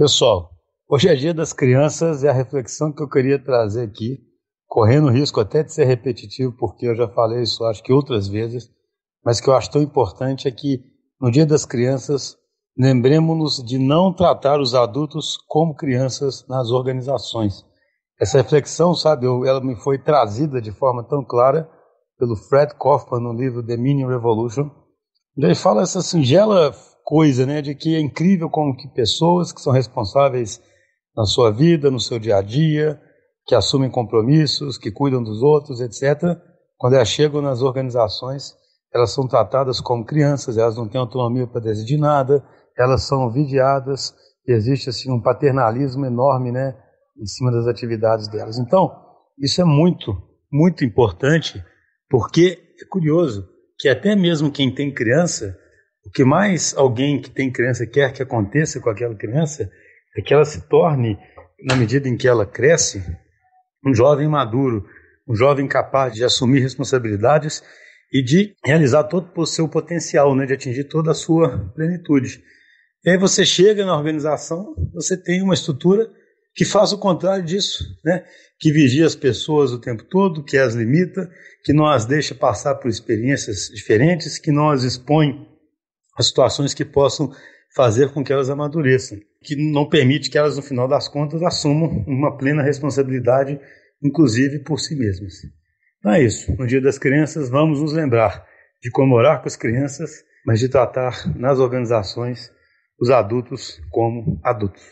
Pessoal, hoje é dia das crianças e a reflexão que eu queria trazer aqui, correndo o risco até de ser repetitivo, porque eu já falei isso acho que outras vezes, mas que eu acho tão importante é que no dia das crianças lembremos-nos de não tratar os adultos como crianças nas organizações. Essa reflexão, sabe, ela me foi trazida de forma tão clara pelo Fred Kaufman no livro The Mini Revolution. Ele fala essa singela coisa, né, de que é incrível como que pessoas que são responsáveis na sua vida, no seu dia a dia, que assumem compromissos, que cuidam dos outros, etc., quando elas chegam nas organizações, elas são tratadas como crianças, elas não têm autonomia para decidir nada, elas são vigiadas, e existe assim um paternalismo enorme, né, em cima das atividades delas. Então, isso é muito, muito importante, porque é curioso que até mesmo quem tem criança o que mais alguém que tem criança quer que aconteça com aquela criança é que ela se torne, na medida em que ela cresce, um jovem maduro, um jovem capaz de assumir responsabilidades e de realizar todo o seu potencial, né, de atingir toda a sua plenitude. E aí você chega na organização, você tem uma estrutura que faz o contrário disso, né? que vigia as pessoas o tempo todo, que as limita, que não as deixa passar por experiências diferentes, que não as expõe as situações que possam fazer com que elas amadureçam, que não permite que elas, no final das contas, assumam uma plena responsabilidade, inclusive por si mesmas. Então é isso. No Dia das Crianças, vamos nos lembrar de comemorar com as crianças, mas de tratar nas organizações os adultos como adultos.